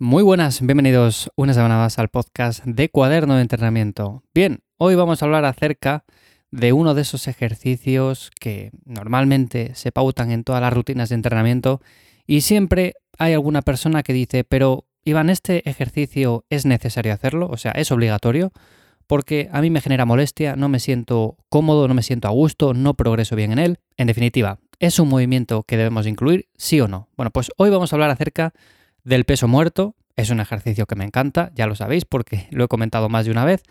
Muy buenas, bienvenidos una semana más al podcast de Cuaderno de Entrenamiento. Bien, hoy vamos a hablar acerca de uno de esos ejercicios que normalmente se pautan en todas las rutinas de entrenamiento y siempre hay alguna persona que dice, pero Iván, ¿este ejercicio es necesario hacerlo? O sea, ¿es obligatorio? Porque a mí me genera molestia, no me siento cómodo, no me siento a gusto, no progreso bien en él. En definitiva, ¿es un movimiento que debemos incluir, sí o no? Bueno, pues hoy vamos a hablar acerca del peso muerto. Es un ejercicio que me encanta, ya lo sabéis porque lo he comentado más de una vez.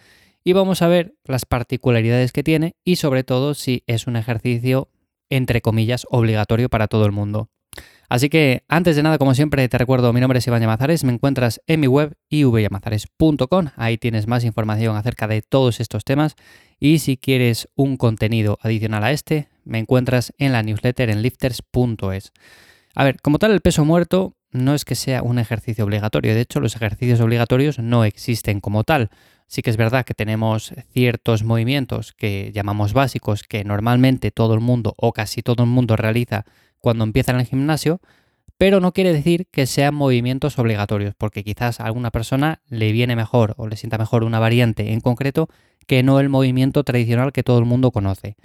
Y vamos a ver las particularidades que tiene y sobre todo si es un ejercicio, entre comillas, obligatorio para todo el mundo. Así que antes de nada, como siempre, te recuerdo, mi nombre es Iván Llamazares, me encuentras en mi web ivyamazares.com, ahí tienes más información acerca de todos estos temas y si quieres un contenido adicional a este, me encuentras en la newsletter en lifters.es. A ver, como tal, el peso muerto no es que sea un ejercicio obligatorio. De hecho, los ejercicios obligatorios no existen como tal. Sí que es verdad que tenemos ciertos movimientos que llamamos básicos que normalmente todo el mundo o casi todo el mundo realiza cuando empieza en el gimnasio, pero no quiere decir que sean movimientos obligatorios, porque quizás a alguna persona le viene mejor o le sienta mejor una variante en concreto que no el movimiento tradicional que todo el mundo conoce.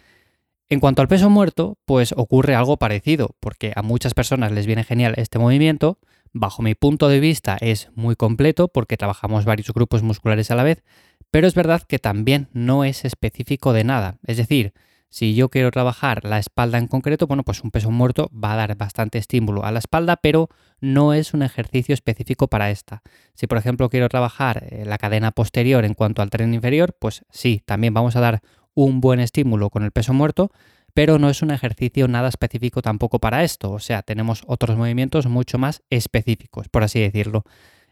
En cuanto al peso muerto, pues ocurre algo parecido, porque a muchas personas les viene genial este movimiento. Bajo mi punto de vista es muy completo porque trabajamos varios grupos musculares a la vez, pero es verdad que también no es específico de nada. Es decir, si yo quiero trabajar la espalda en concreto, bueno, pues un peso muerto va a dar bastante estímulo a la espalda, pero no es un ejercicio específico para esta. Si por ejemplo quiero trabajar eh, la cadena posterior en cuanto al tren inferior, pues sí, también vamos a dar un buen estímulo con el peso muerto, pero no es un ejercicio nada específico tampoco para esto. O sea, tenemos otros movimientos mucho más específicos, por así decirlo.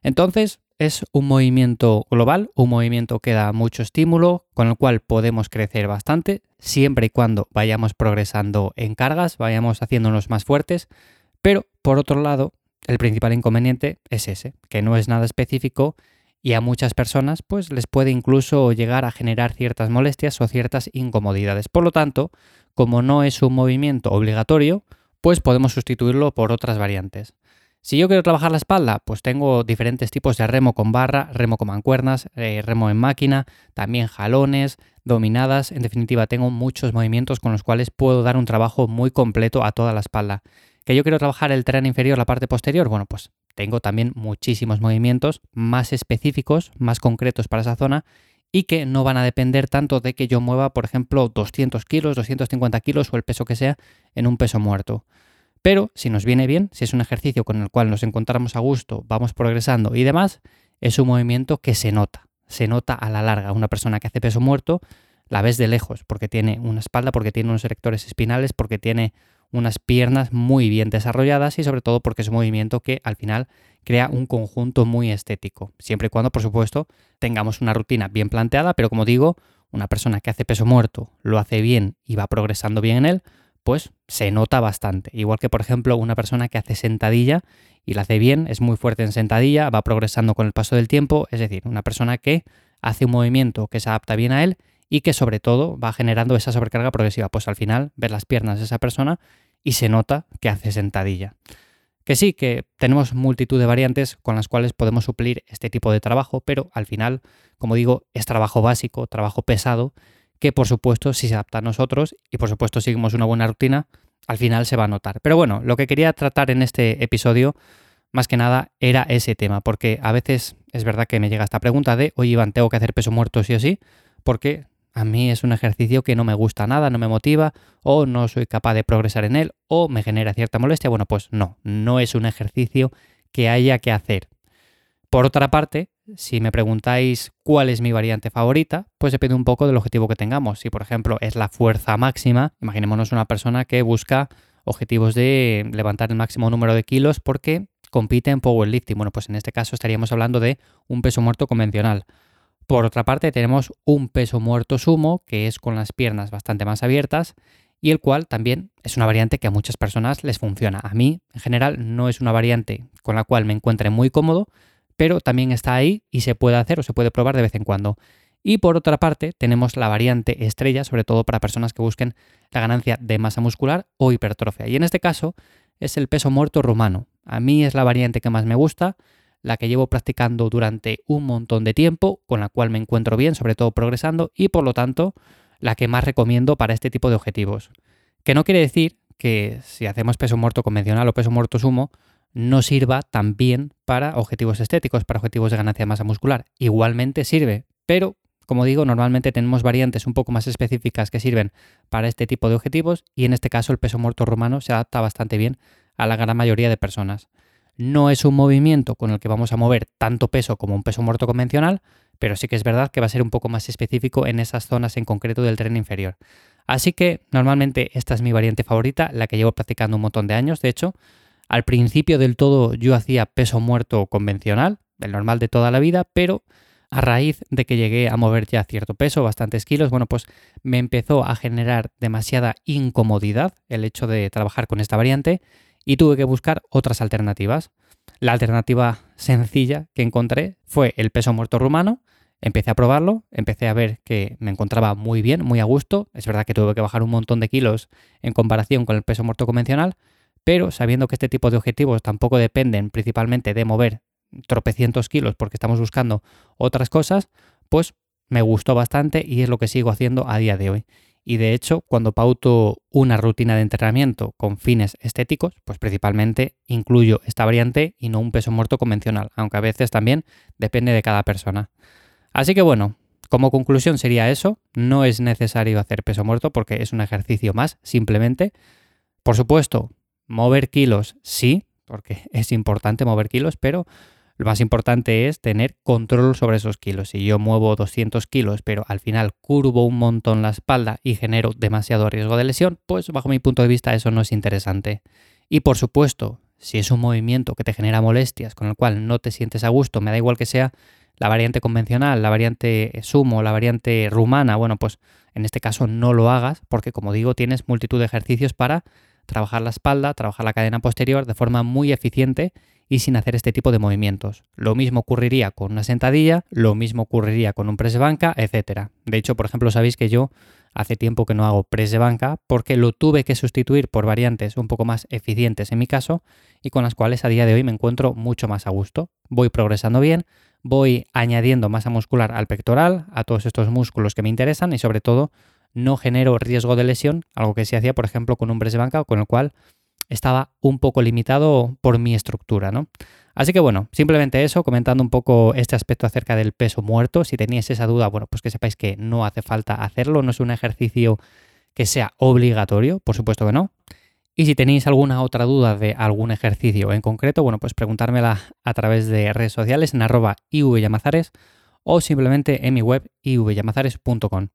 Entonces, es un movimiento global, un movimiento que da mucho estímulo, con el cual podemos crecer bastante, siempre y cuando vayamos progresando en cargas, vayamos haciéndonos más fuertes, pero por otro lado, el principal inconveniente es ese, que no es nada específico y a muchas personas pues les puede incluso llegar a generar ciertas molestias o ciertas incomodidades. Por lo tanto, como no es un movimiento obligatorio, pues podemos sustituirlo por otras variantes. Si yo quiero trabajar la espalda, pues tengo diferentes tipos de remo con barra, remo con mancuernas, eh, remo en máquina, también jalones, dominadas, en definitiva tengo muchos movimientos con los cuales puedo dar un trabajo muy completo a toda la espalda. ¿Que yo quiero trabajar el tren inferior, la parte posterior? Bueno, pues tengo también muchísimos movimientos más específicos, más concretos para esa zona y que no van a depender tanto de que yo mueva, por ejemplo, 200 kilos, 250 kilos o el peso que sea en un peso muerto. Pero si nos viene bien, si es un ejercicio con el cual nos encontramos a gusto, vamos progresando y demás, es un movimiento que se nota, se nota a la larga. Una persona que hace peso muerto la ves de lejos porque tiene una espalda, porque tiene unos erectores espinales, porque tiene unas piernas muy bien desarrolladas y sobre todo porque es un movimiento que al final crea un conjunto muy estético, siempre y cuando por supuesto tengamos una rutina bien planteada, pero como digo, una persona que hace peso muerto lo hace bien y va progresando bien en él, pues se nota bastante. Igual que por ejemplo una persona que hace sentadilla y la hace bien, es muy fuerte en sentadilla, va progresando con el paso del tiempo, es decir, una persona que hace un movimiento que se adapta bien a él y que sobre todo va generando esa sobrecarga progresiva. Pues al final ves las piernas de esa persona y se nota que hace sentadilla. Que sí, que tenemos multitud de variantes con las cuales podemos suplir este tipo de trabajo, pero al final, como digo, es trabajo básico, trabajo pesado, que por supuesto si se adapta a nosotros y por supuesto seguimos una buena rutina, al final se va a notar. Pero bueno, lo que quería tratar en este episodio, más que nada, era ese tema, porque a veces es verdad que me llega esta pregunta de, oye Iván, ¿tengo que hacer peso muerto sí o sí? Porque a mí es un ejercicio que no me gusta nada, no me motiva, o no soy capaz de progresar en él, o me genera cierta molestia. Bueno, pues no, no es un ejercicio que haya que hacer. Por otra parte, si me preguntáis cuál es mi variante favorita, pues depende un poco del objetivo que tengamos. Si, por ejemplo, es la fuerza máxima, imaginémonos una persona que busca objetivos de levantar el máximo número de kilos porque compite en powerlifting. Bueno, pues en este caso estaríamos hablando de un peso muerto convencional. Por otra parte, tenemos un peso muerto sumo, que es con las piernas bastante más abiertas, y el cual también es una variante que a muchas personas les funciona. A mí, en general, no es una variante con la cual me encuentre muy cómodo, pero también está ahí y se puede hacer o se puede probar de vez en cuando. Y por otra parte, tenemos la variante estrella, sobre todo para personas que busquen la ganancia de masa muscular o hipertrofia. Y en este caso es el peso muerto rumano. A mí es la variante que más me gusta, la que llevo practicando durante un montón de tiempo, con la cual me encuentro bien, sobre todo progresando, y por lo tanto la que más recomiendo para este tipo de objetivos. Que no quiere decir que si hacemos peso muerto convencional o peso muerto sumo, no sirva también para objetivos estéticos, para objetivos de ganancia de masa muscular. Igualmente sirve, pero como digo, normalmente tenemos variantes un poco más específicas que sirven para este tipo de objetivos y en este caso el peso muerto rumano se adapta bastante bien a la gran mayoría de personas. No es un movimiento con el que vamos a mover tanto peso como un peso muerto convencional, pero sí que es verdad que va a ser un poco más específico en esas zonas en concreto del tren inferior. Así que normalmente esta es mi variante favorita, la que llevo practicando un montón de años. De hecho, al principio del todo yo hacía peso muerto convencional, el normal de toda la vida, pero a raíz de que llegué a mover ya cierto peso, bastantes kilos, bueno, pues me empezó a generar demasiada incomodidad el hecho de trabajar con esta variante y tuve que buscar otras alternativas. La alternativa sencilla que encontré fue el peso muerto rumano. Empecé a probarlo, empecé a ver que me encontraba muy bien, muy a gusto. Es verdad que tuve que bajar un montón de kilos en comparación con el peso muerto convencional, pero sabiendo que este tipo de objetivos tampoco dependen principalmente de mover tropecientos kilos porque estamos buscando otras cosas, pues me gustó bastante y es lo que sigo haciendo a día de hoy. Y de hecho, cuando pauto una rutina de entrenamiento con fines estéticos, pues principalmente incluyo esta variante y no un peso muerto convencional, aunque a veces también depende de cada persona. Así que bueno, como conclusión sería eso, no es necesario hacer peso muerto porque es un ejercicio más, simplemente. Por supuesto, mover kilos sí, porque es importante mover kilos, pero lo más importante es tener control sobre esos kilos. Si yo muevo 200 kilos, pero al final curvo un montón la espalda y genero demasiado riesgo de lesión, pues bajo mi punto de vista eso no es interesante. Y por supuesto, si es un movimiento que te genera molestias, con el cual no te sientes a gusto, me da igual que sea la variante convencional, la variante sumo, la variante rumana, bueno, pues en este caso no lo hagas porque como digo tienes multitud de ejercicios para trabajar la espalda, trabajar la cadena posterior de forma muy eficiente y sin hacer este tipo de movimientos. Lo mismo ocurriría con una sentadilla, lo mismo ocurriría con un press de banca, etc. De hecho, por ejemplo, sabéis que yo hace tiempo que no hago press de banca porque lo tuve que sustituir por variantes un poco más eficientes en mi caso y con las cuales a día de hoy me encuentro mucho más a gusto. Voy progresando bien, voy añadiendo masa muscular al pectoral, a todos estos músculos que me interesan y sobre todo no genero riesgo de lesión, algo que se hacía por ejemplo con un press de banca con el cual estaba un poco limitado por mi estructura, ¿no? Así que bueno, simplemente eso, comentando un poco este aspecto acerca del peso muerto. Si teníais esa duda, bueno, pues que sepáis que no hace falta hacerlo, no es un ejercicio que sea obligatorio, por supuesto que no. Y si tenéis alguna otra duda de algún ejercicio en concreto, bueno, pues preguntármela a través de redes sociales en arroba ivyamazares o simplemente en mi web ivyamazares.com.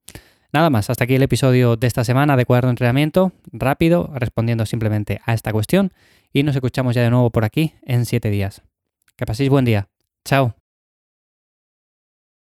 Nada más, hasta aquí el episodio de esta semana de Cuaderno de Entrenamiento, rápido, respondiendo simplemente a esta cuestión y nos escuchamos ya de nuevo por aquí en siete días. Que paséis buen día. Chao.